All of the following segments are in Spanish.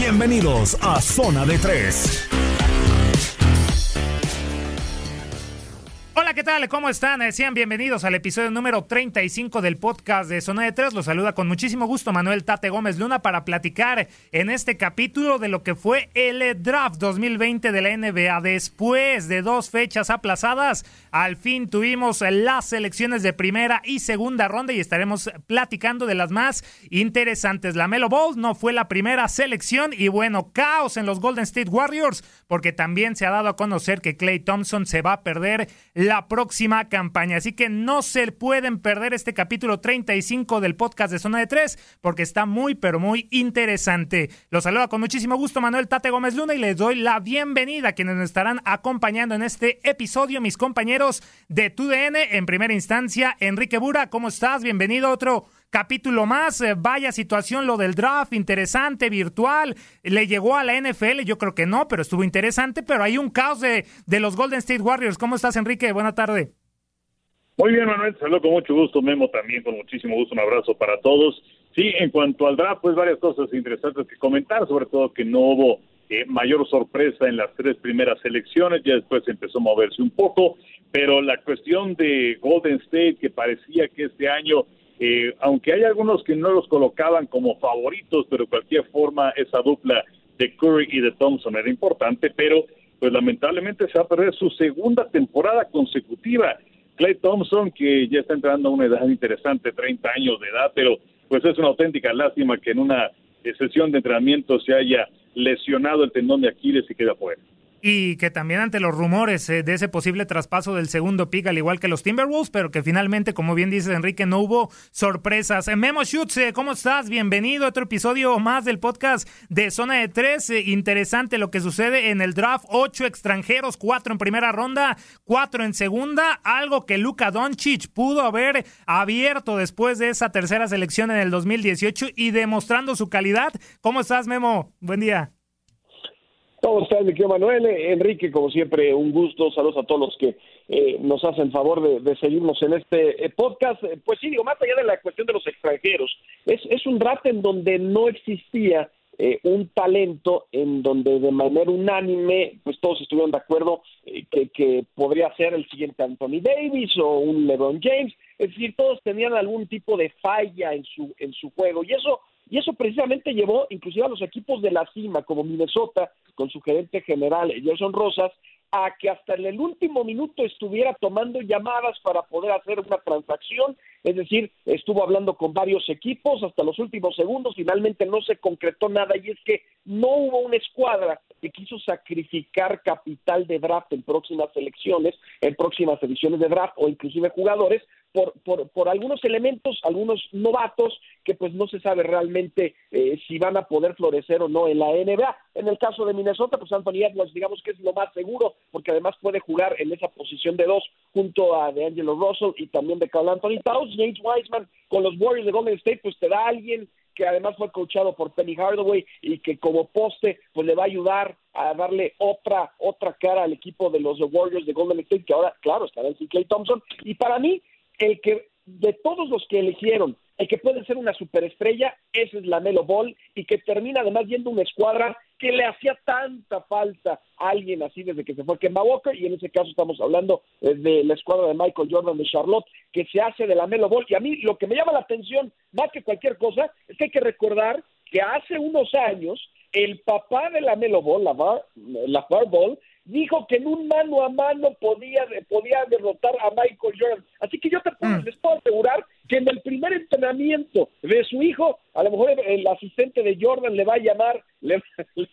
Bienvenidos a Zona de Tres. ¿Qué tal? ¿Cómo están? Eh, Sean bienvenidos al episodio número 35 del podcast de Zona de Tres. Los saluda con muchísimo gusto Manuel Tate Gómez Luna para platicar en este capítulo de lo que fue el draft 2020 de la NBA. Después de dos fechas aplazadas, al fin tuvimos las selecciones de primera y segunda ronda y estaremos platicando de las más interesantes. La Melo Ball no fue la primera selección y bueno, caos en los Golden State Warriors porque también se ha dado a conocer que Clay Thompson se va a perder la próxima campaña. Así que no se pueden perder este capítulo 35 del podcast de Zona de Tres porque está muy, pero muy interesante. Los saluda con muchísimo gusto Manuel Tate Gómez Luna y les doy la bienvenida a quienes nos estarán acompañando en este episodio, mis compañeros de TUDN. En primera instancia, Enrique Bura, ¿cómo estás? Bienvenido a otro capítulo más. Eh, vaya situación lo del draft, interesante, virtual. Le llegó a la NFL, yo creo que no, pero estuvo interesante. Pero hay un caos de, de los Golden State Warriors. ¿Cómo estás, Enrique? Buena tarde. Muy bien, Manuel, saludo con mucho gusto, Memo también con muchísimo gusto, un abrazo para todos. Sí, en cuanto al draft, pues varias cosas interesantes que comentar, sobre todo que no hubo eh, mayor sorpresa en las tres primeras selecciones, ya después empezó a moverse un poco, pero la cuestión de Golden State, que parecía que este año eh, aunque hay algunos que no los colocaban como favoritos, pero de cualquier forma esa dupla de Curry y de Thompson era importante, pero pues lamentablemente se va a perder su segunda temporada consecutiva. Clay Thompson, que ya está entrando a una edad interesante, 30 años de edad, pero pues es una auténtica lástima que en una sesión de entrenamiento se haya lesionado el tendón de Aquiles y queda fuera. Y que también ante los rumores eh, de ese posible traspaso del segundo pick, al igual que los Timberwolves, pero que finalmente, como bien dice Enrique, no hubo sorpresas. Eh, Memo Schutz, eh, ¿cómo estás? Bienvenido a otro episodio más del podcast de Zona de Tres. Interesante lo que sucede en el draft. Ocho extranjeros, cuatro en primera ronda, cuatro en segunda. Algo que Luka Doncic pudo haber abierto después de esa tercera selección en el 2018 y demostrando su calidad. ¿Cómo estás, Memo? Buen día. ¿Cómo estás, mi querido Manuel? Enrique, como siempre, un gusto. Saludos a todos los que eh, nos hacen favor de, de seguirnos en este eh, podcast. Eh, Pues sí, digo, más allá de la cuestión de los extranjeros, es, es un draft en donde no existía eh, un talento en donde de manera unánime, pues todos estuvieron de acuerdo eh, que, que podría ser el siguiente Anthony Davis o un LeBron James, es decir, todos tenían algún tipo de falla en su, en su juego y eso y eso precisamente llevó inclusive a los equipos de la cima, como Minnesota, con su gerente general, Gerson Rosas, a que hasta en el último minuto estuviera tomando llamadas para poder hacer una transacción, es decir, estuvo hablando con varios equipos hasta los últimos segundos, finalmente no se concretó nada. Y es que no hubo una escuadra que quiso sacrificar capital de draft en próximas elecciones, en próximas ediciones de draft o inclusive jugadores por, por, por algunos elementos, algunos novatos que pues no se sabe realmente eh, si van a poder florecer o no en la NBA. En el caso de Minnesota, pues Anthony Edwards digamos que es lo más seguro porque además puede jugar en esa posición de dos junto a DeAngelo Russell y también de Carl Anthony Towns. James Wiseman con los Warriors de Golden State pues te da alguien que además fue coachado por Penny Hardaway y que como poste pues le va a ayudar a darle otra otra cara al equipo de los Warriors de Golden State que ahora claro estará en Clay Thompson y para mí el que de todos los que eligieron, el que puede ser una superestrella, ese es la Melo Ball y que termina además yendo una escuadra que le hacía tanta falta a alguien así desde que se fue Kemba Walker y en ese caso estamos hablando eh, de la escuadra de Michael Jordan de Charlotte que se hace de la Melo Ball. Y a mí lo que me llama la atención más que cualquier cosa es que hay que recordar que hace unos años el papá de la Melo Ball, la Bar, la Bar Ball, dijo que en un mano a mano podía, podía derrotar a Michael Jordan. Así que yo te puedo, mm. les puedo asegurar que en el primer entrenamiento de su hijo, a lo mejor el asistente de Jordan le va a llamar, le,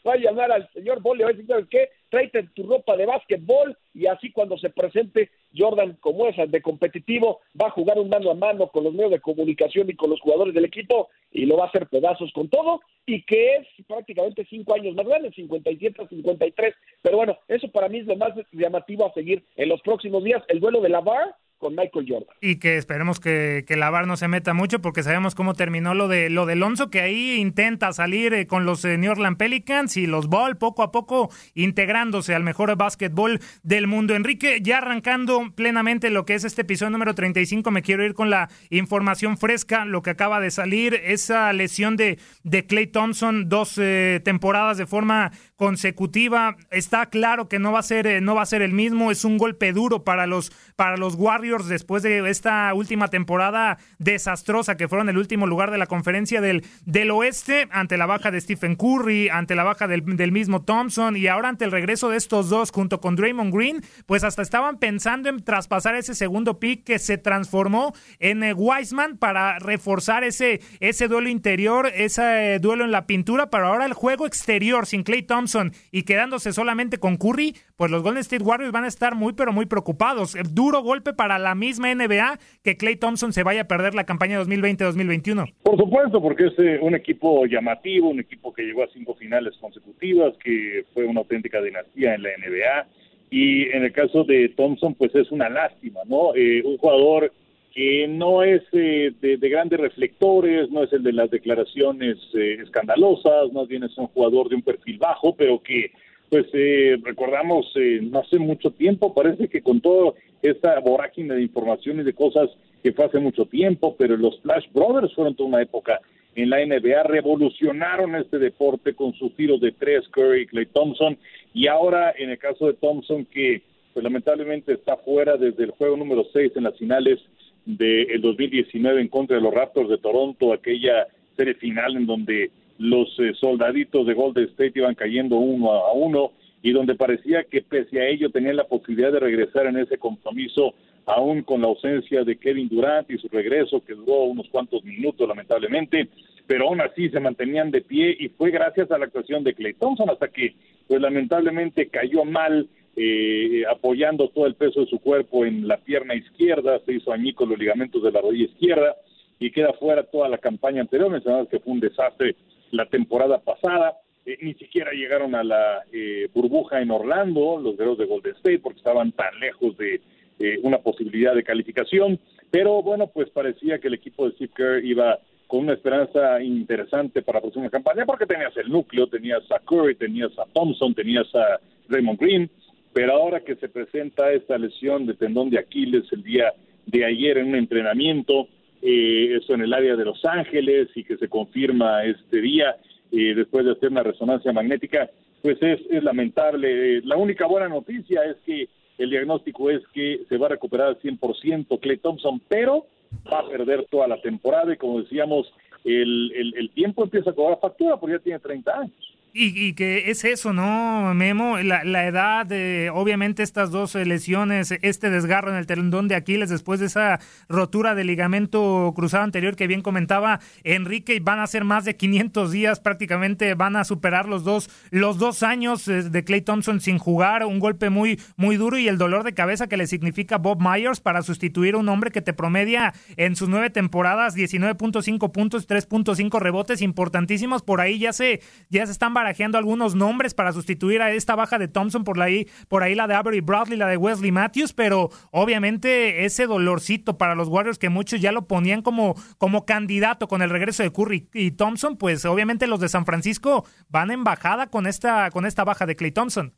va a llamar al señor Ball, le va a decir, ¿sabes qué? Tráete tu ropa de básquetbol y así cuando se presente Jordan como esa de competitivo, va a jugar un mano a mano con los medios de comunicación y con los jugadores del equipo y lo va a hacer pedazos con todo y que es prácticamente cinco años más grande, 57 a 53. Pero bueno, eso para mí es lo más llamativo a seguir en los próximos días. El duelo de la VAR con Michael Jordan. Y que esperemos que, que la VAR no se meta mucho porque sabemos cómo terminó lo de lo de Alonso, que ahí intenta salir eh, con los eh, New Orleans Pelicans y los Ball poco a poco integrándose al mejor básquetbol del mundo. Enrique, ya arrancando plenamente lo que es este episodio número 35, me quiero ir con la información fresca, lo que acaba de salir, esa lesión de, de Clay Thompson, dos eh, temporadas de forma consecutiva. Está claro que no va a ser, no va a ser el mismo, es un golpe duro para los, para los Warriors después de esta última temporada desastrosa que fueron el último lugar de la conferencia del, del oeste ante la baja de Stephen Curry, ante la baja del, mismo Thompson y ahora ante el regreso de estos dos junto con Draymond Green, pues hasta estaban pensando en traspasar ese segundo pick que se transformó en eh, Wiseman para reforzar ese, ese duelo interior, ese eh, duelo en la pintura, pero ahora el juego exterior sin Clay Thompson y quedándose solamente con Curry, pues los Golden State Warriors van a estar muy pero muy preocupados. Duro golpe para la misma NBA que Clay Thompson se vaya a perder la campaña 2020-2021? Por supuesto, porque es eh, un equipo llamativo, un equipo que llegó a cinco finales consecutivas, que fue una auténtica dinastía en la NBA. Y en el caso de Thompson, pues es una lástima, ¿no? Eh, un jugador que no es eh, de, grandes reflectores, no es el de las declaraciones escandalosas, más bien es un jugador de un perfil bajo, pero que pues eh, recordamos eh, no hace mucho tiempo, parece que con toda esta vorágine de información y de cosas que fue hace mucho tiempo, pero los Flash Brothers fueron toda una época en la NBA, revolucionaron este deporte con sus tiros de tres, Curry, Clay Thompson, y ahora en el caso de Thompson, que pues lamentablemente está fuera desde el juego número 6 en las finales del 2019 en contra de los Raptors de Toronto, aquella serie final en donde los eh, soldaditos de Golden State iban cayendo uno a uno y donde parecía que pese a ello tenían la posibilidad de regresar en ese compromiso aún con la ausencia de Kevin Durant y su regreso que duró unos cuantos minutos lamentablemente, pero aún así se mantenían de pie y fue gracias a la actuación de Clay Thompson hasta que pues lamentablemente cayó mal eh, apoyando todo el peso de su cuerpo en la pierna izquierda, se hizo añicos los ligamentos de la rodilla izquierda y queda fuera toda la campaña anterior, mencionamos que fue un desastre la temporada pasada. Eh, ni siquiera llegaron a la eh, burbuja en Orlando, los guerreros de Golden State, porque estaban tan lejos de eh, una posibilidad de calificación. Pero bueno, pues parecía que el equipo de Steve Kerr iba con una esperanza interesante para la próxima campaña, porque tenías el núcleo, tenías a Curry, tenías a Thompson, tenías a Raymond Green, pero ahora que se presenta esta lesión de tendón de Aquiles el día de ayer en un entrenamiento, eh, eso en el área de Los Ángeles y que se confirma este día, eh, después de hacer una resonancia magnética, pues es, es lamentable. La única buena noticia es que el diagnóstico es que se va a recuperar al 100% Clay Thompson, pero va a perder toda la temporada y como decíamos, el, el, el tiempo empieza a cobrar factura porque ya tiene 30 años. Y, que es eso, ¿no, Memo? La, la edad, de, obviamente estas dos lesiones, este desgarro en el tendón de Aquiles después de esa rotura de ligamento cruzado anterior que bien comentaba Enrique, van a ser más de 500 días, prácticamente van a superar los dos, los dos años eh, de Clay Thompson sin jugar, un golpe muy, muy duro y el dolor de cabeza que le significa Bob Myers para sustituir a un hombre que te promedia en sus nueve temporadas 19.5 puntos, 3.5 rebotes importantísimos, por ahí ya se, ya se están barajeando algunos nombres para sustituir a esta baja de Thompson, por ahí, por ahí la de Avery Bradley, la de Wesley Matthews, pero obviamente ese dolorcito para los Warriors que muchos ya lo ponían como, como candidato con el regreso de Curry y Thompson, pues obviamente los de San Francisco van en bajada con esta, con esta baja de Clay Thompson.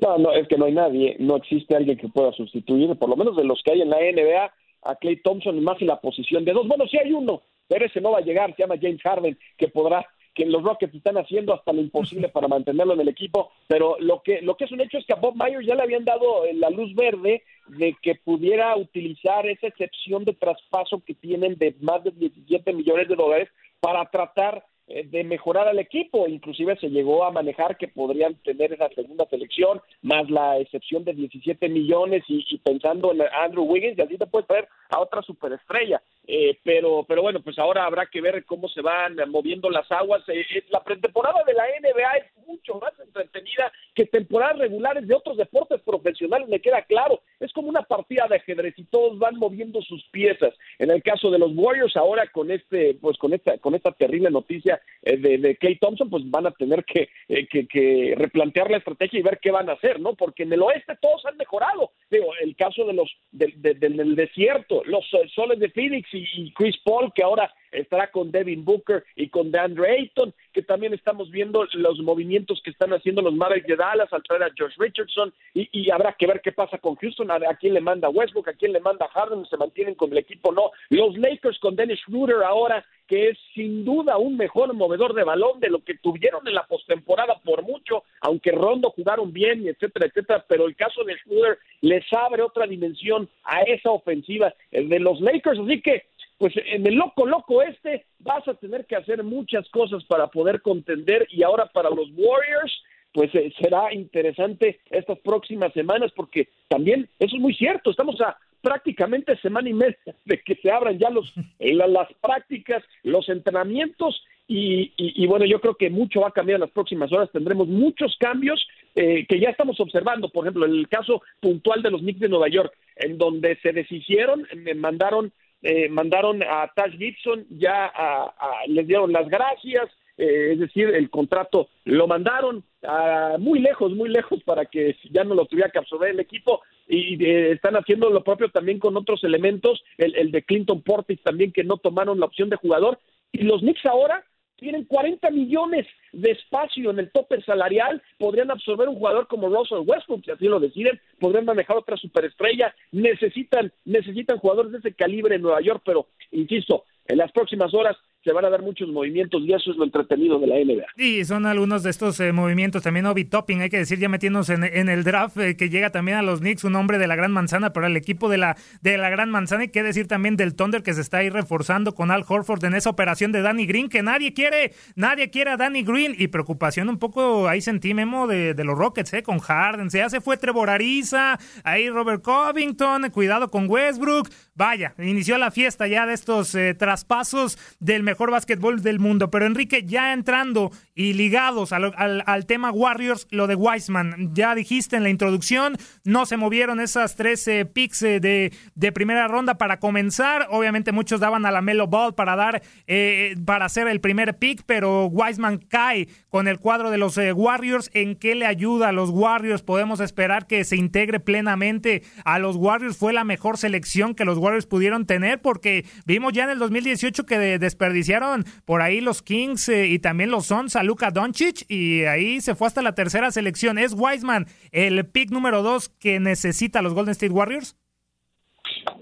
No, no, es que no hay nadie, no existe alguien que pueda sustituir, por lo menos de los que hay en la NBA, a Clay Thompson más en la posición de dos. Bueno, sí hay uno, pero ese no va a llegar, se llama James Harden, que podrá que los Rockets están haciendo hasta lo imposible para mantenerlo en el equipo, pero lo que lo que es un hecho es que a Bob Myers ya le habían dado eh, la luz verde de que pudiera utilizar esa excepción de traspaso que tienen de más de 17 millones de dólares para tratar eh, de mejorar al equipo, inclusive se llegó a manejar que podrían tener esa segunda selección, más la excepción de 17 millones y, pensando en Andrew Wiggins, y así te puedes traer a otra superestrella. Eh, pero, pero bueno, pues ahora habrá que ver cómo se van moviendo las aguas. Eh, la pretemporada de la NBA es mucho más entretenida que temporadas regulares de otros deportes profesionales, me queda claro. Es como una partida de ajedrez y todos van moviendo sus piezas. En el caso de los Warriors, ahora con este, pues con esta, con esta terrible noticia eh, de, de Clay Thompson, pues van a tener que, que, replantear la estrategia y ver qué van a hacer, ¿no? Porque en el oeste todos han mejorado. Digo, el caso de los del, del desierto, los soles de Phoenix y, Chris Paul, que ahora estará con Devin Booker y con DeAndre Ayton, que también estamos viendo los movimientos que están haciendo los Mavericks de Dallas al traer a George Richardson y, habrá que ver qué pasa con Houston, a, quién le manda Westbrook, a quién le manda Harden, se mantienen con el equipo no. Los Lakers con Dennis Schroeder ahora, que es sin duda un mejor movedor de balón de lo que tuvieron en la postemporada por mucho, aunque Rondo jugaron bien, etcétera, etcétera, pero el caso de Schroeder les abre otra dimensión a esa ofensiva de los Lakers, así que pues en el loco loco este vas a tener que hacer muchas cosas para poder contender y ahora para los Warriors pues eh, será interesante estas próximas semanas porque también eso es muy cierto, estamos a prácticamente semana y media de que se abran ya los las prácticas, los entrenamientos y, bueno, yo creo que mucho va a cambiar en las próximas horas, tendremos muchos cambios eh, que ya estamos observando, por ejemplo, en el caso puntual de los Knicks de Nueva York, en donde se deshicieron, me mandaron eh, mandaron a Tash Gibson, ya a, les dieron las gracias, eh, es decir, el contrato lo mandaron a muy lejos, muy lejos para que ya no lo tuviera que absorber el equipo y eh, están haciendo lo propio también con otros elementos, el, el de Clinton Portis también que no tomaron la opción de jugador y los Knicks ahora tienen 40 millones de espacio en el tope salarial, podrían absorber un jugador como Russell Westbrook, si así lo deciden, podrían manejar otra superestrella, necesitan, necesitan jugadores de ese calibre en Nueva York, pero insisto, en las próximas horas se van a dar muchos movimientos y eso es lo entretenido de la NBA. Y son algunos de estos eh, movimientos. También Obi Topping, hay que decir, ya metiéndonos en, el draft, eh, que llega también a los Knicks, un hombre de la Gran Manzana para el equipo de la, de la Gran Manzana. Y qué decir también del Thunder que se está ahí reforzando con Al Horford en esa operación de Danny Green, que nadie quiere, nadie quiere a Danny Green. Y preocupación un poco, ahí sentí Memo de, de los Rockets, eh, con Harden. Se hace fue Trevor Ariza, ahí Robert Covington, cuidado con Westbrook. Vaya, inició la fiesta ya de estos traspasos del mejor básquetbol del mundo. Pero Enrique, ya entrando y ligados al, tema Warriors, lo de Wiseman, ya dijiste en la introducción, no se movieron esas 13 picks eh, de, de primera ronda para comenzar. Obviamente muchos daban a la Melo Ball para dar, eh, para hacer el primer pick, pero Wiseman cae con el cuadro de los eh, Warriors. ¿En qué le ayuda a los Warriors? Podemos esperar que se integre plenamente a los Warriors. Fue la mejor selección que los Warriors pudieron tener porque vimos ya en el 2018 que desperdiciaron por ahí los Kings y también los Suns Luka Doncic y ahí se fue hasta la tercera selección. ¿Es Wiseman el pick número dos que necesita los Golden State Warriors?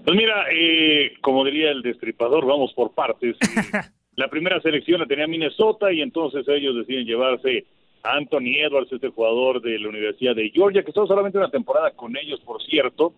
Pues mira, eh, como diría el destripador, vamos por partes. la primera selección la tenía Minnesota y entonces ellos deciden llevarse a Anthony Edwards, este jugador de la Universidad de Georgia, que estuvo solamente una temporada con ellos, por cierto,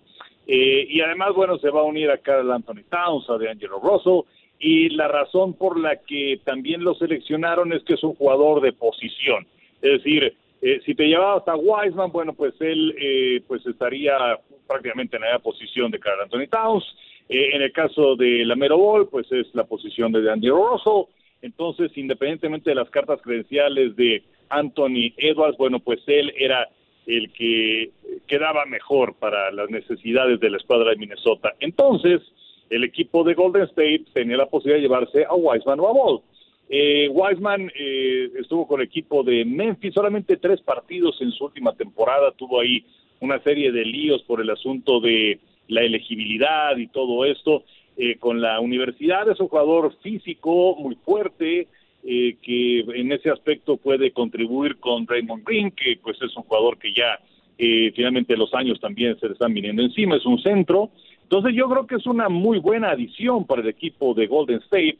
eh, y además, bueno, se va a unir a Carl Anthony Towns, a DeAngelo Russell, y la razón por la que también lo seleccionaron es que es un jugador de posición. Es decir, eh, si te llevabas a Wiseman, bueno, pues él eh, pues estaría prácticamente en la posición de Carl Anthony Towns. en el caso de la Mero Ball, pues es la posición de DeAngelo Russell. Entonces, independientemente de las cartas credenciales de Anthony Edwards, bueno, pues él era el que quedaba mejor para las necesidades de la escuadra de Minnesota. Entonces, el equipo de Golden State tenía la posibilidad de llevarse a Wiseman o a Ball. Eh, Wiseman eh, estuvo con el equipo de Memphis solamente tres partidos en su última temporada, tuvo ahí una serie de líos por el asunto de la elegibilidad y todo esto eh, con la universidad. Es un jugador físico muy fuerte, eh, que en ese aspecto puede contribuir con Raymond Green, que pues es un jugador que ya eh, finalmente los años también se le están viniendo encima, es un centro. Entonces yo creo que es una muy buena adición para el equipo de Golden State.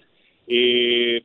Eh,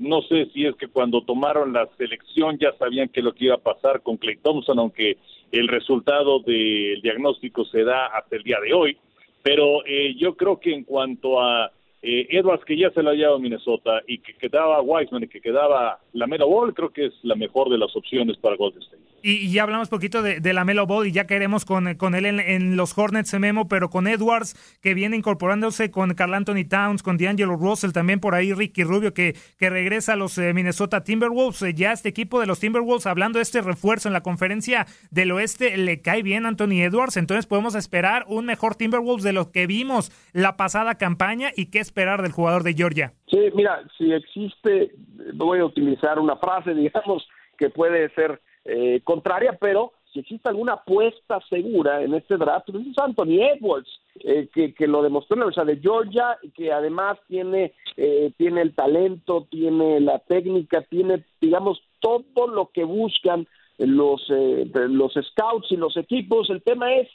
no sé si es que cuando tomaron la selección ya sabían que lo que iba a pasar con Clay Thompson, aunque el resultado del diagnóstico se da hasta el día de hoy. Pero yo creo que en cuanto a eh, Edwards que ya se lo ha llevado a Minnesota y que quedaba Wiseman y que quedaba la Melo Ball, creo que es la mejor de las opciones para Golden State. Y, ya hablamos poquito de, la Melo Ball y ya queremos con, con él en, los Hornets Memo, pero con Edwards que viene incorporándose con Carl Anthony Towns, con D'Angelo Russell, también por ahí Ricky Rubio que, que regresa a los eh, Minnesota Timberwolves. Eh, ya este equipo de los Timberwolves, hablando de este refuerzo en la conferencia del oeste, le cae bien Anthony Edwards, entonces podemos esperar un mejor Timberwolves de lo que vimos la pasada campaña y qué esperar del jugador de Georgia. Sí, mira, si existe, voy a utilizar una frase, digamos, que puede ser eh, contraria, pero si existe alguna apuesta segura en este draft, pues es Anthony Edwards, eh, que, que, lo demostró en la Universidad de Georgia, que además tiene, eh, tiene el talento, tiene la técnica, tiene, digamos, todo lo que buscan los, los scouts y los equipos. El tema es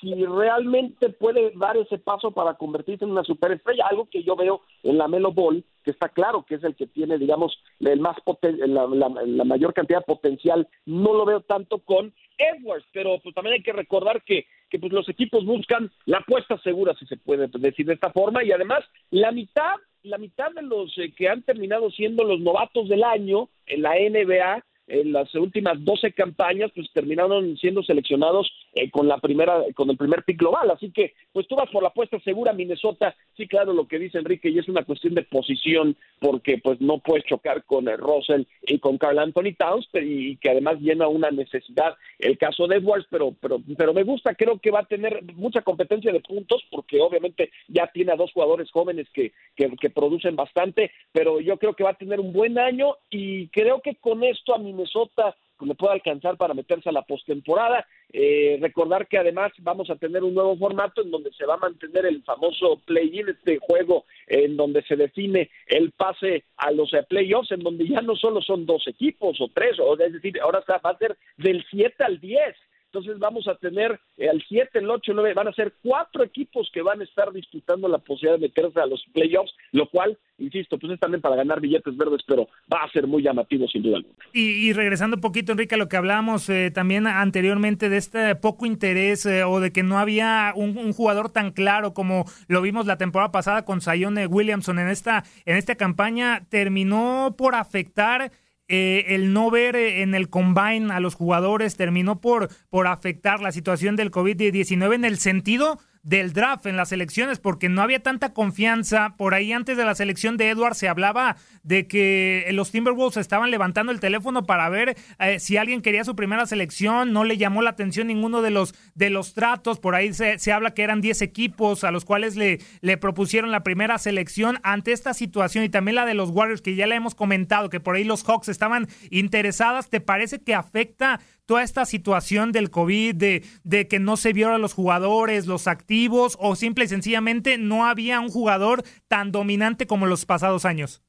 si realmente puede dar ese paso para convertirse en una superestrella, algo que yo veo en la Melo Ball, que está claro que es el que tiene, digamos, el más la, la, mayor cantidad de potencial, no lo veo tanto con Edwards, pero pues también hay que recordar que, que pues los equipos buscan la apuesta segura, si se puede decir de esta forma, y además la mitad, la mitad de los eh, que han terminado siendo los novatos del año en la NBA en las últimas 12 campañas, pues terminaron siendo seleccionados eh, con la primera, con el primer pick global. Así que, pues tú vas por la apuesta segura, Minnesota. Sí, claro, lo que dice Enrique, y es una cuestión de posición, porque pues no puedes chocar con eh, Russell y con Carl Anthony Towns, y, que además llena una necesidad el caso de Edwards, pero, pero, pero me gusta, creo que va a tener mucha competencia de puntos, porque obviamente ya tiene a dos jugadores jóvenes que, que, que producen bastante, pero yo creo que va a tener un buen año y creo que con esto a Minnesota Minnesota le pueda alcanzar para meterse a la postemporada. Eh, recordar que además vamos a tener un nuevo formato en donde se va a mantener el famoso play-in, este juego en donde se define el pase a los eh, playoffs, en donde ya no solo son dos equipos o tres, o es decir, ahora va a ser del 7 al 10 entonces vamos a tener eh, al 7, el 8, el 9, van a ser cuatro equipos que van a estar disputando la posibilidad de meterse a los playoffs, lo cual, insisto, pues es también para ganar billetes verdes, pero va a ser muy llamativo sin duda alguna. Y, regresando un poquito, Enrique, a lo que hablábamos eh, también anteriormente de este poco interés eh, o de que no había un, jugador tan claro como lo vimos la temporada pasada con Sayone Williamson en esta, en esta campaña, terminó por afectar eh, el no ver eh, en el combine a los jugadores terminó por, por afectar la situación del COVID-19 en el sentido del draft en las elecciones porque no había tanta confianza. Por ahí antes de la selección de Edwards se hablaba de que los Timberwolves estaban levantando el teléfono para ver eh, si alguien quería su primera selección. No le llamó la atención ninguno de los, de los tratos. Por ahí se, se habla que eran 10 equipos a los cuales le, le propusieron la primera selección. Ante esta situación y también la de los Warriors que ya le hemos comentado que por ahí los Hawks estaban interesadas, ¿te parece que afecta toda esta situación del COVID, de, de que no se vieron a los jugadores, los activos, o simple y sencillamente no había un jugador tan dominante como los pasados años?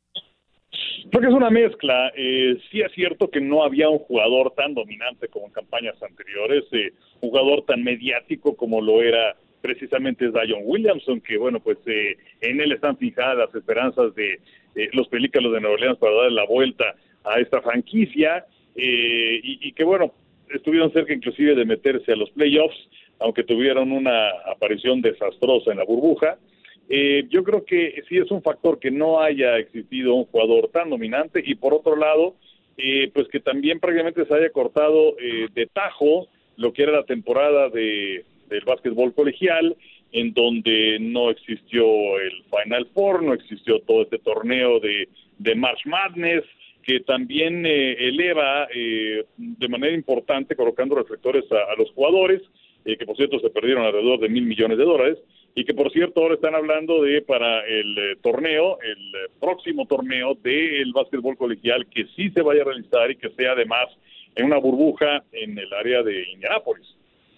Creo que es una mezcla. Eh, sí es cierto que no había un jugador tan dominante como en campañas anteriores, eh, jugador tan mediático como lo era precisamente Zion Williamson, que bueno, pues eh, en él están fijadas las esperanzas de eh, los Pelícanos de Nueva Orleans para darle la vuelta a esta franquicia eh, y, y que bueno, estuvieron cerca inclusive de meterse a los playoffs, aunque tuvieron una aparición desastrosa en la burbuja. Eh, yo creo que sí es un factor que no haya existido un jugador tan dominante y por otro lado, eh, pues que también prácticamente se haya cortado eh, de tajo lo que era la temporada de, del básquetbol colegial, en donde no existió el Final Four, no existió todo este torneo de, de March Madness, que también eh, eleva eh, de manera importante colocando reflectores a, los jugadores, eh, que por cierto se perdieron alrededor de mil millones de dólares, y que por cierto ahora están hablando de para el eh, torneo, el eh, próximo torneo del básquetbol colegial, que sí se vaya a realizar y que sea además en una burbuja en el área de Indianápolis.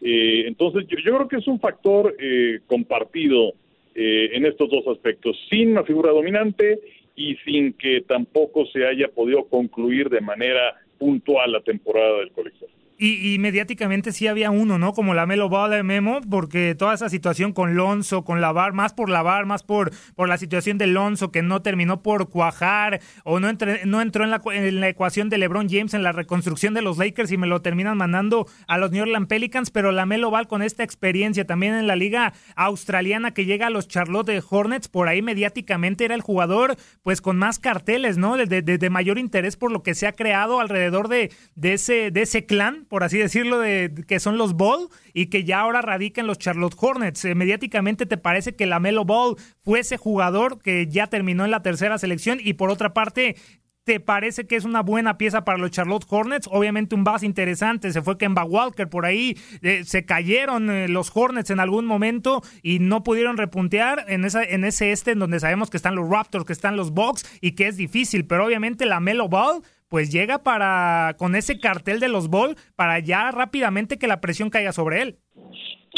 Entonces yo, yo creo que es un factor compartido en estos dos aspectos, sin una figura dominante y sin que tampoco se haya podido concluir de manera puntual la temporada del colegial. Y, y, mediáticamente sí había uno, ¿no? Como la Melo Ball de Memo, porque toda esa situación con Lonzo, con Lavar, más por Lavar, más por, por la situación de Lonzo, que no terminó por cuajar, o no, entre, no entró en la, en la ecuación de LeBron James en la reconstrucción de los Lakers y me lo terminan mandando a los New Orleans Pelicans, pero la Melo Ball con esta experiencia también en la liga australiana que llega a los Charlotte Hornets, por ahí mediáticamente era el jugador pues con más carteles, ¿no? De, de, de mayor interés por lo que se ha creado alrededor de, de, ese, de ese clan por así decirlo, de que son los Ball y que ya ahora radica en los Charlotte Hornets. Eh, mediáticamente, ¿te parece que la Melo Ball fue ese jugador que ya terminó en la tercera selección? Y por otra parte, ¿Te parece que es una buena pieza para los Charlotte Hornets? Obviamente un base interesante, se fue Kemba Walker por ahí, eh, se cayeron eh, los Hornets en algún momento y no pudieron repuntear en, esa, en ese este en donde sabemos que están los Raptors, que están los Bucks y que es difícil, pero obviamente la Melo Ball pues llega para con ese cartel de los Ball para ya rápidamente que la presión caiga sobre él.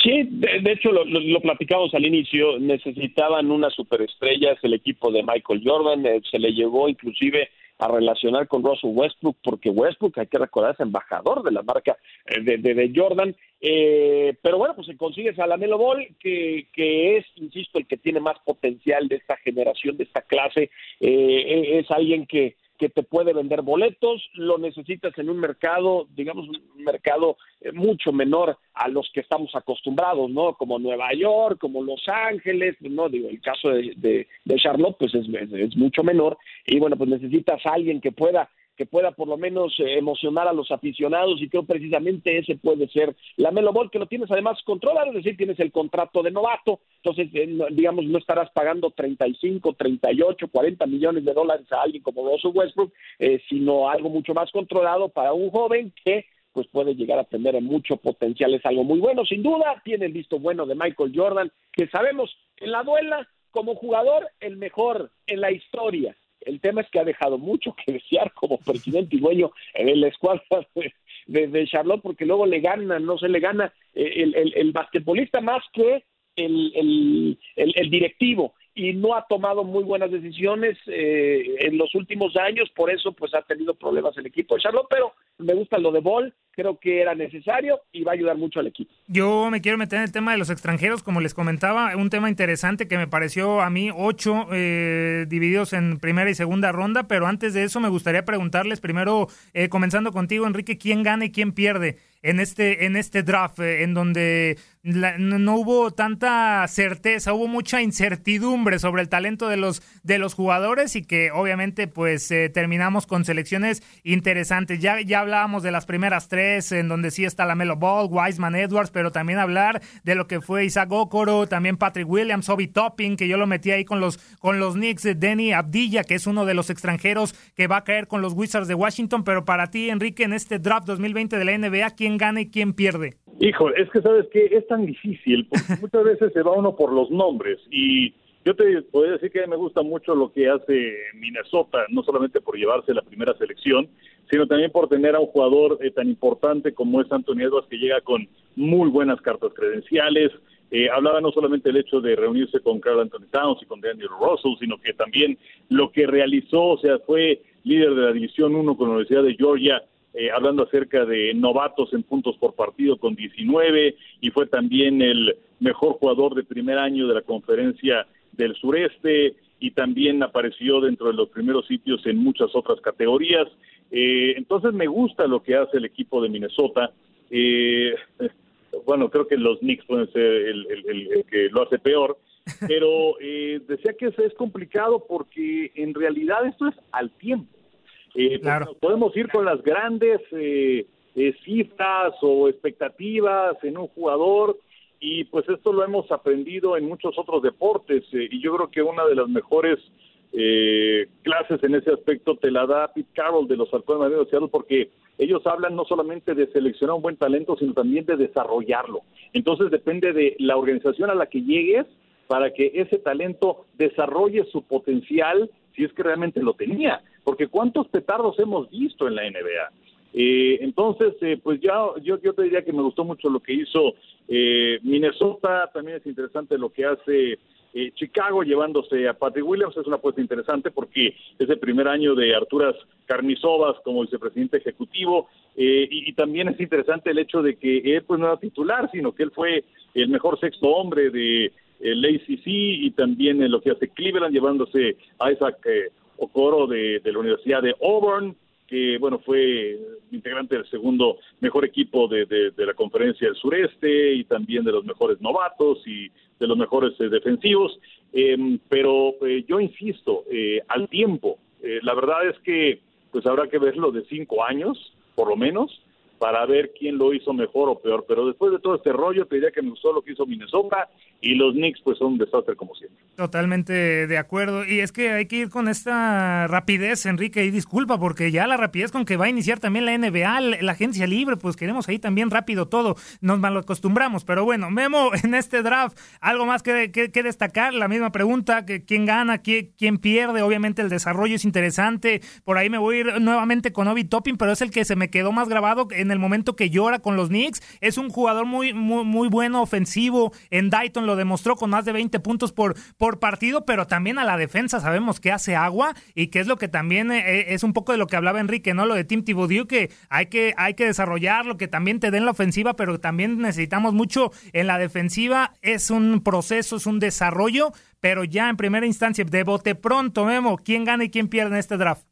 Sí, de, de hecho lo, lo, lo, platicamos al inicio, necesitaban una superestrella, es el equipo de Michael Jordan, eh, se le llegó inclusive a relacionar con Russell Westbrook, porque Westbrook, hay que recordar, es embajador de la marca eh, de, de, de Jordan. Eh, pero bueno, pues se consigue a la Melo Ball, que, que es, insisto, el que tiene más potencial de esta generación, de esta clase. Eh, es alguien que, que te puede vender boletos, lo necesitas en un mercado, digamos, un mercado eh, mucho menor a los que estamos acostumbrados, ¿no? Como Nueva York, como Los Ángeles, no digo, el caso de, de, de Charlotte, pues es, es, es, mucho menor, y bueno, pues necesitas a alguien que pueda que pueda por lo menos eh, emocionar a los aficionados y creo precisamente ese puede ser la Melo que lo tienes además controlado, es decir, tienes el contrato de novato, entonces eh, digamos no estarás pagando 35, 38, 40 millones de dólares a alguien como Russell Westbrook, eh, sino algo mucho más controlado para un joven que pues puede llegar a tener mucho potencial, es algo muy bueno, sin duda, tiene el visto bueno de Michael Jordan, que sabemos en la duela como jugador el mejor en la historia, el tema es que ha dejado mucho que desear como presidente y dueño en la escuadra de, de, Charlotte, porque luego le gana, no se le gana el, el, el basquetbolista más que el, el, el, el directivo y no ha tomado muy buenas decisiones eh, en los últimos años, por eso pues ha tenido problemas el equipo de Charlotte, pero me gusta lo de Ball, creo que era necesario y va a ayudar mucho al equipo. Yo me quiero meter en el tema de los extranjeros, como les comentaba, un tema interesante que me pareció a mí ocho eh, divididos en primera y segunda ronda, pero antes de eso me gustaría preguntarles primero, eh, comenzando contigo Enrique, ¿quién gana y quién pierde? En este, en este draft, eh, en donde no, hubo tanta certeza, hubo mucha incertidumbre sobre el talento de los, de los jugadores y que obviamente pues eh, terminamos con selecciones interesantes. Ya, ya hablábamos de las primeras tres, en donde sí está la Melo Ball, Wiseman Edwards, pero también hablar de lo que fue Isaac Okoro, también Patrick Williams, Obi Topping, que yo lo metí ahí con los, con los Knicks, Denny Abdilla, que es uno de los extranjeros que va a caer con los Wizards de Washington, pero para ti, Enrique, en este draft 2020 de la NBA, ¿quién gana y quién pierde? Hijo, es que sabes que es tan difícil, porque muchas veces se va uno por los nombres y yo te podría decir que me gusta mucho lo que hace Minnesota, no solamente por llevarse la primera selección, sino también por tener a un jugador eh, tan importante como es Anthony Edwards, que llega con muy buenas cartas credenciales. Eh, hablaba no solamente el hecho de reunirse con Carl Anthony Towns y con Daniel Russell, sino que también lo que realizó, o sea, fue líder de la División 1 con la Universidad de Georgia, eh, hablando acerca de novatos en puntos por partido con 19 y fue también el mejor jugador de primer año de la conferencia del sureste. y también apareció dentro de los primeros sitios en muchas otras categorías. Eh, entonces me gusta lo que hace el equipo de Minnesota. Eh, bueno, creo que los Knicks pueden ser el, que lo hace peor, pero eh, decía que es, es complicado porque en realidad esto es al tiempo. Eh, podemos ir con las grandes eh, cifras o expectativas en un jugador y pues esto lo hemos aprendido en muchos otros deportes y yo creo que una de las mejores clases en ese aspecto te la da Pete Carroll de los Halcones de Seattle porque ellos hablan no solamente de seleccionar un buen talento, sino también de desarrollarlo. Entonces depende de la organización a la que llegues para que ese talento desarrolle su potencial si es que realmente lo tenía. Porque cuántos petardos hemos visto en la NBA. Eh, entonces, eh, pues ya yo, yo te diría que me gustó mucho lo que hizo eh, Minnesota, también es interesante lo que hace eh, Chicago llevándose a Patrick Williams. Es una apuesta interesante porque es el primer año de Arturas Carnizovas como vicepresidente ejecutivo. Eh, y, también es interesante el hecho de que él pues no era titular, sino que él fue el mejor sexto hombre de el ACC y también en lo que hace Cleveland llevándose a Isaac eh, Okoro de, de la Universidad de Auburn que bueno fue integrante del segundo mejor equipo de, de, la conferencia del sureste y también de los mejores novatos y de los mejores eh, defensivos em, pero eh, yo insisto eh, al tiempo la verdad es que pues habrá que verlo de cinco años por lo menos para ver quién lo hizo mejor o peor. Pero después de todo este rollo, te diría que me gustó lo que hizo Minnesota y los Knicks pues son un desastre como siempre. Totalmente de acuerdo. Y es que hay que ir con esta rapidez, Enrique, y disculpa, porque ya la rapidez con que va a iniciar también la NBA, la, agencia libre, pues queremos ahí también rápido todo. Nos mal acostumbramos. Pero bueno, Memo, en este draft, algo más que, que, destacar, la misma pregunta, que quién gana, quién, pierde, obviamente el desarrollo es interesante. Por ahí me voy a ir nuevamente con Obi Topping, pero es el que se me quedó más grabado en el momento que llora con los Knicks. Es un jugador muy, muy, muy bueno ofensivo. En Dayton lo demostró con más de 20 puntos por, por partido, pero también a la defensa sabemos que hace agua y que es lo que también eh, eh, es un poco de lo que hablaba Enrique, ¿no? Lo de Tim Thibodeau, que hay que, hay que desarrollarlo, que también te den la ofensiva, pero también necesitamos mucho en la defensiva. Es un proceso, es un desarrollo, pero ya en primera instancia, de bote pronto, Memo, ¿quién gana y quién pierde en este draft?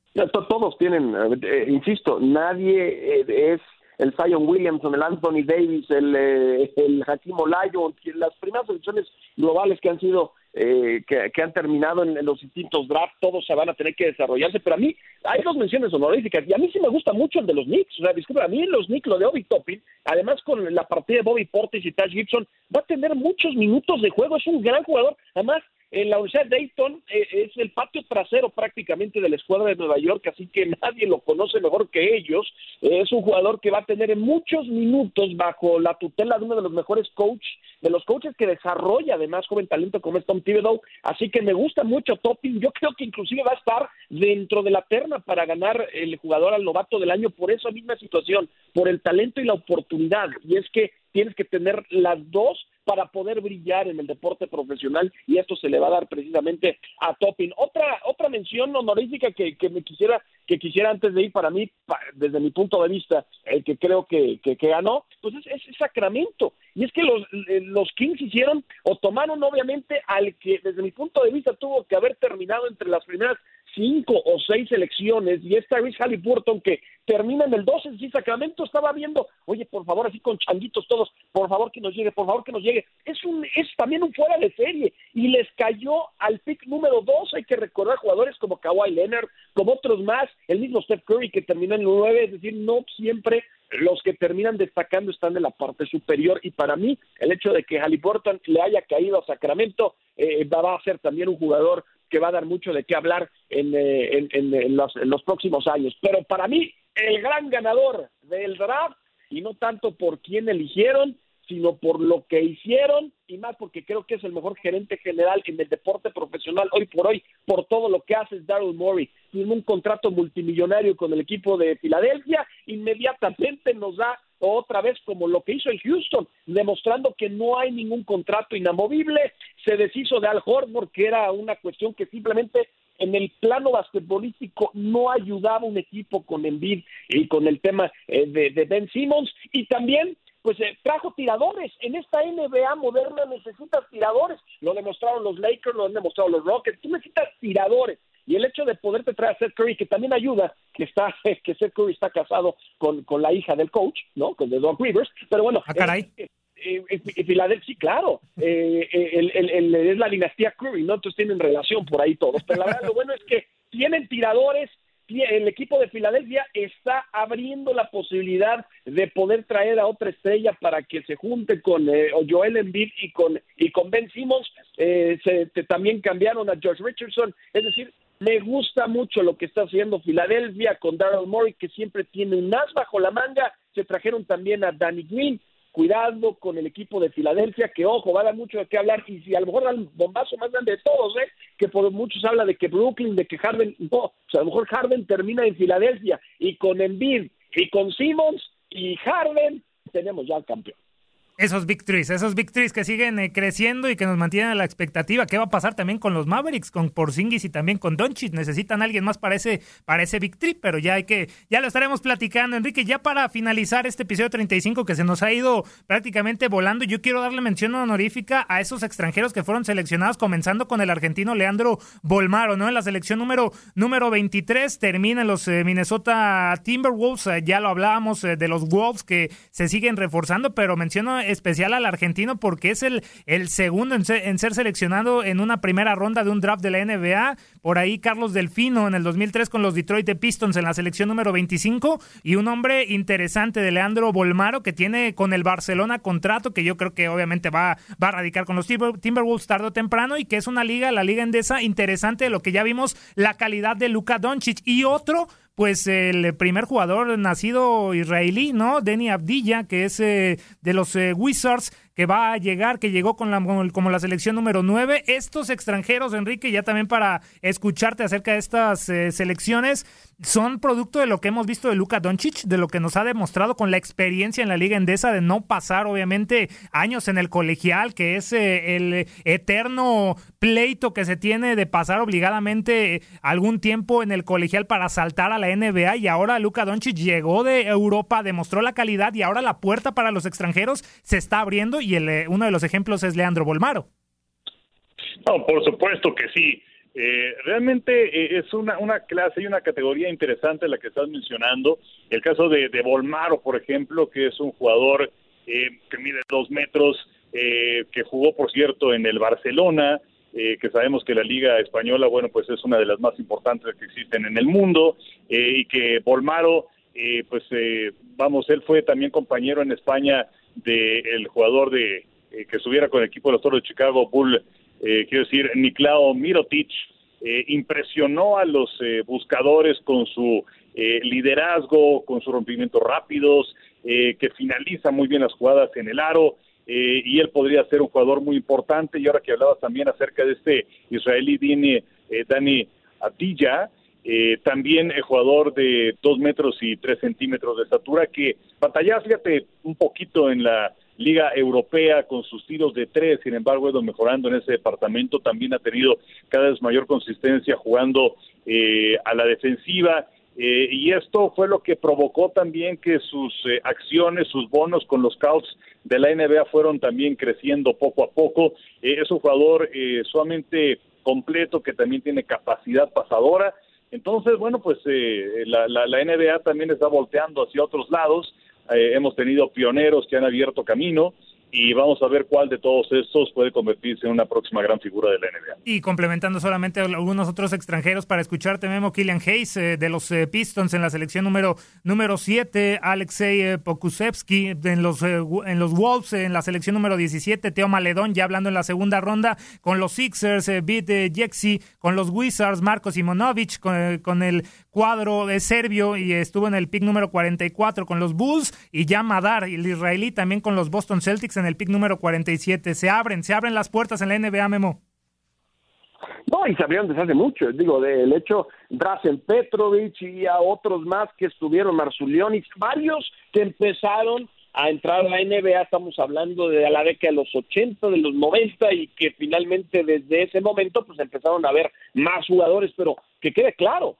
Todos tienen, eh, insisto, nadie es el Zion Williamson, el Anthony Davis, el, eh, el Hakim Olayo, las primeras elecciones globales que han sido eh, que, han terminado en, los distintos drafts, todos se van a tener que desarrollarse, pero a mí hay dos menciones honoríficas, y a mí sí me gusta mucho el de los Knicks, o sea, disculpe, a mí los Knicks, lo de Obi Toppin, además con la partida de Bobby Portis y Taj Gibson, va a tener muchos minutos de juego, es un gran jugador, además en la Universidad de Dayton eh, es el patio trasero prácticamente de la escuadra de Nueva York, así que nadie lo conoce mejor que ellos. Eh, es un jugador que va a tener muchos minutos bajo la tutela de uno de los mejores coaches, de los coaches que desarrolla además joven talento como es Tom Thibodeau. Así que me gusta mucho Topping. Yo creo que inclusive va a estar dentro de la terna para ganar el jugador al novato del año por esa misma situación, por el talento y la oportunidad. Y es que tienes que tener las dos para poder brillar en el deporte profesional y esto se le va a dar precisamente a Topping. Otra otra mención honorífica que, que me quisiera que quisiera antes de ir para mí, desde mi punto de vista, el que creo que, que, ganó, pues es, es, Sacramento. Y es que los, eh, los Kings hicieron o tomaron obviamente al que desde mi punto de vista tuvo que haber terminado entre las primeras cinco o seis elecciones y esta Tyrese Halliburton que termina en el 12, si Sacramento estaba viendo, oye, por favor, así con changuitos todos, por favor que nos llegue, por favor que nos llegue. Es un es también un fuera de serie y les cayó al pick número dos. Hay que recordar jugadores como Kawhi Leonard, como otros más, el mismo Steph Curry que terminó en el 9, es decir, no siempre los que terminan destacando están de la parte superior y para mí el hecho de que Halliburton le haya caído a Sacramento eh, va a ser también un jugador que va a dar mucho de qué hablar en, eh, en, los, en, los, próximos años. Pero para mí, el gran ganador del draft, y no tanto por quién eligieron, sino por lo que hicieron y más porque creo que es el mejor gerente general en el deporte profesional hoy por hoy, por todo lo que hace Daryl Morey. Tiene un contrato multimillonario con el equipo de Filadelfia, inmediatamente nos da otra vez como lo que hizo en Houston, demostrando que no hay ningún contrato inamovible. Se deshizo de Al Horford, que era una cuestión que simplemente en el plano basquetbolístico no ayudaba un equipo con Embiid y con el tema eh, de, de Ben Simmons. Y también pues eh, trajo tiradores. En esta NBA moderna necesitas tiradores. Lo demostraron los Lakers, lo han demostrado los Rockets. Tú necesitas tiradores. Y el hecho de poderte traer a Seth Curry, que también ayuda, que está que Seth Curry está casado con, con la hija del coach, ¿no? Con de Doc Rivers. Pero bueno, ah, caray. Eh, eh, Filadelfia, claro, eh, el, el, es la dinastía Curry, ¿no? Entonces tienen relación por ahí todos. Pero la verdad, lo bueno es que tienen tiradores, el equipo de Filadelfia está abriendo la posibilidad de poder traer a otra estrella para que se junte con eh, Joel Embiid y con y con Ben Simmons. Eh, se, también cambiaron a George Richardson. Es decir, me gusta mucho lo que está haciendo Filadelfia con Daryl Morey, que siempre tiene un as bajo la manga. Se trajeron también a Danny Green, cuidado con el equipo de Filadelfia, que ojo, va a dar mucho de qué hablar, y si a lo mejor da el bombazo más grande de todos, ¿eh? que por muchos habla de que Brooklyn, de que Harden, o sea, a lo mejor Harden termina en Filadelfia, y con Embiid, y con Simmons, y Harden, tenemos ya al campeón. Esos victories, esos victories que siguen eh, creciendo y que nos mantienen a la expectativa. ¿Qué va a pasar también con los Mavericks, con Porzingis y también con Doncic? Necesitan alguien más para ese, para ese victory, pero ya hay que, ya lo estaremos platicando. Enrique, ya para finalizar este episodio 35 que se nos ha ido prácticamente volando, yo quiero darle mención honorífica a esos extranjeros que fueron seleccionados, comenzando con el argentino Leandro Bolmaro, ¿no? En la selección número, número 23 terminan los eh, Minnesota Timberwolves, eh, ya lo hablábamos de los Wolves que se siguen reforzando, pero menciono especial al argentino porque es el, el segundo en ser, seleccionado en una primera ronda de un draft de la NBA. Por ahí Carlos Delfino en el 2003 con los Detroit Pistons en la selección número 25 y un hombre interesante de Leandro Bolmaro que tiene con el Barcelona contrato que yo creo que obviamente va, va a radicar con los Timberwolves tarde o temprano y que es una liga, la liga endesa interesante de lo que ya vimos la calidad de Luka Doncic y otro pues el primer jugador nacido israelí, ¿no? Denny Abdilla, que es eh, de los eh, Wizards, que va a llegar, que llegó con la, como la selección número 9. Estos extranjeros, Enrique, ya también para escucharte acerca de estas eh, selecciones, son producto de lo que hemos visto de Luka Doncic, de lo que nos ha demostrado con la experiencia en la Liga Endesa de no pasar, obviamente, años en el colegial, que es eh, el eterno pleito que se tiene de pasar obligadamente algún tiempo en el colegial para saltar a la NBA. Y ahora Luka Doncic llegó de Europa, demostró la calidad y ahora la puerta para los extranjeros se está abriendo y el, eh, uno de los ejemplos es Leandro Bolmaro. No, por supuesto que sí. Eh, realmente eh, es una, una clase y una categoría interesante la que estás mencionando. El caso de, de Bolmaro, por ejemplo, que es un jugador que mide dos metros, que jugó, por cierto, en el Barcelona, que sabemos que la Liga Española, bueno, pues es una de las más importantes que existen en el mundo, y que Bolmaro, pues vamos, él fue también compañero en España del jugador de eh, que estuviera con el equipo de los Toros de Chicago, Bull, eh, quiero decir, Niklao Mirotic, eh, impresionó a los buscadores con su liderazgo, con sus rompimientos rápidos, que finaliza muy bien las jugadas en el aro, y él podría ser un jugador muy importante. Y ahora que hablabas también acerca de este israelí Dani, Dani Atilla, eh, también el jugador de dos metros y tres centímetros de estatura que batalla, fíjate, un poquito en la Liga Europea con sus tiros de tres, sin embargo, ido mejorando en ese departamento, también ha tenido cada vez mayor consistencia jugando eh, a la defensiva. Eh, y esto fue lo que provocó también que sus acciones, sus bonos con los Scouts de la NBA fueron también creciendo poco a poco. es un jugador sumamente completo que también tiene capacidad pasadora entonces, bueno, pues eh, la, la, la, NBA también está volteando hacia otros lados. Eh, hemos tenido pioneros que han abierto camino y vamos a ver cuál de todos estos puede convertirse en una próxima gran figura de la NBA. Y complementando solamente algunos otros extranjeros para escucharte, Memo Killian Hayes eh, de los eh, Pistons en la selección número número 7, Alexei eh, Pokusevsky en los en los Wolves en la selección número 17, Teo Maledón ya hablando en la segunda ronda con los Sixers, Bit Jeksi con los Wizards, Marcos Simonovic con, con el cuadro de serbio y estuvo en el pick número 44 con los Bulls y ya Madar, el israelí también con los Boston Celtics en el pick número 47. Se abren, se abren las puertas en la NBA, Memo. No, y se abrieron desde hace mucho. Digo, del hecho, Drazen Petrovic y a otros más que estuvieron, Marzulionis, varios que empezaron a entrar a la NBA, estamos hablando de la década de los 80, de los 90 y que finalmente desde ese momento pues empezaron a haber más jugadores, pero que quede claro,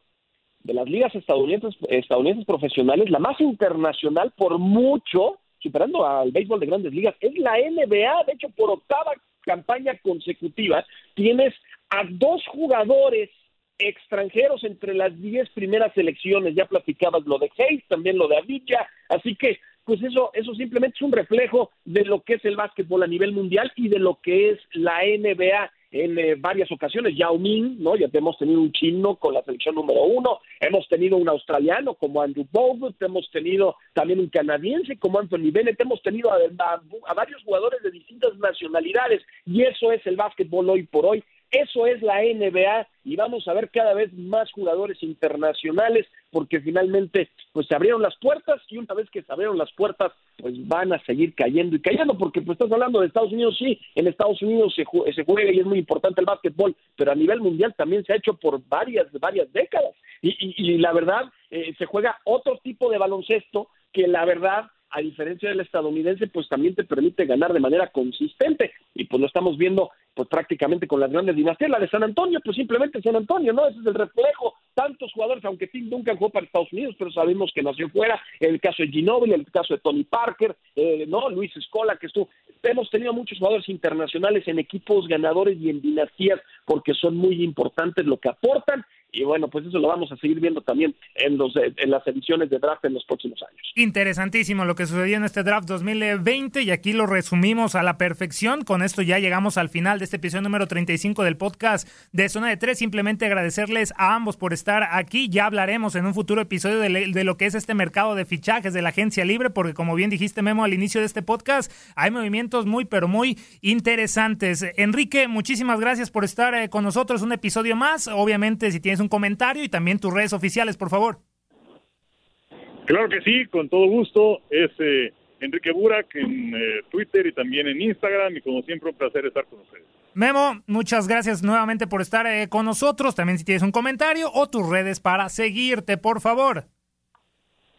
de las ligas estadounidenses, estadounidenses profesionales, la más internacional por mucho superando al béisbol de grandes ligas, es la NBA. De hecho, por octava campaña consecutiva, tienes a dos jugadores extranjeros entre las diez primeras selecciones. Ya platicabas lo de Hayes, también lo de Avilla, así que pues eso, eso simplemente es un reflejo de lo que es el básquetbol a nivel mundial y de lo que es la NBA en eh, varias ocasiones. Yao Ming, ¿no? Ya hemos tenido un chino con la selección número uno, hemos tenido un australiano como Andrew Bogut, hemos tenido también un canadiense como Anthony Bennett, hemos tenido a, a varios jugadores de distintas nacionalidades y eso es el básquetbol hoy por hoy. Eso es la NBA y vamos a ver cada vez más jugadores internacionales porque finalmente pues se abrieron las puertas y una vez que se abrieron las puertas pues van a seguir cayendo y cayendo porque pues estás hablando de Estados Unidos, sí, en Estados Unidos se, se juega y es muy importante el básquetbol, pero a nivel mundial también se ha hecho por varias, varias décadas y, y, la verdad eh, se juega otro tipo de baloncesto que la verdad a diferencia del estadounidense, pues también te permite ganar de manera consistente. Y pues lo estamos viendo pues prácticamente con las grandes dinastías. La de San Antonio, pues simplemente San Antonio, ¿no? Ese es el reflejo. Tantos jugadores, aunque Tim Duncan jugó para Estados Unidos, pero sabemos que nació fuera. El caso de Ginobili, el caso de Tony Parker, eh, ¿no? Luis Escola, que estuvo. Hemos tenido muchos jugadores internacionales en equipos ganadores y en dinastías porque son muy importantes lo que aportan y bueno, pues eso lo vamos a seguir viendo también en, los, en las ediciones de draft en los próximos años. Interesantísimo lo que sucedió en este draft 2020 y aquí lo resumimos a la perfección. Con esto ya llegamos al final de este episodio número 35 del podcast de Zona de Tres. Simplemente agradecerles a ambos por estar aquí. Ya hablaremos en un futuro episodio de, de lo que es este mercado de fichajes de la agencia libre, porque como bien dijiste Memo al inicio de este podcast, hay movimientos muy, pero muy interesantes. Enrique, muchísimas gracias por estar eh, con nosotros un episodio más. Obviamente, si tienes un comentario y también tus redes oficiales, por favor. Claro que sí, con todo gusto. Es eh, Enrique Burak en eh, Twitter y también en Instagram y como siempre un placer estar con ustedes. Memo, muchas gracias nuevamente por estar eh, con nosotros. También si tienes un comentario o tus redes para seguirte, por favor.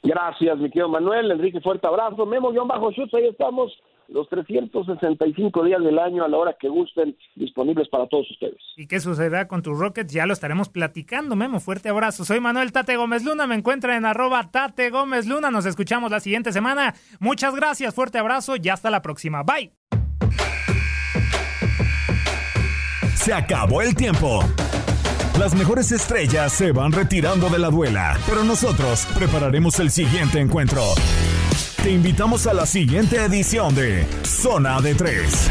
Gracias, mi querido Manuel. Enrique, fuerte abrazo. Memo, John Bajo Schutz, ahí estamos los 365 días del año a la hora que gusten, disponibles para todos ustedes. ¿Y qué sucederá con tus Rockets? Ya lo estaremos platicando, Memo. Fuerte abrazo. Soy Manuel Tate Gómez Luna. Me encuentran en arroba Tate Gómez Luna. Nos escuchamos la siguiente semana. Muchas gracias, fuerte abrazo y hasta la próxima. Bye. Se acabó el tiempo. Las mejores estrellas se van retirando de la duela, pero nosotros prepararemos el siguiente encuentro. Te invitamos a la siguiente edición de Zona de Tres.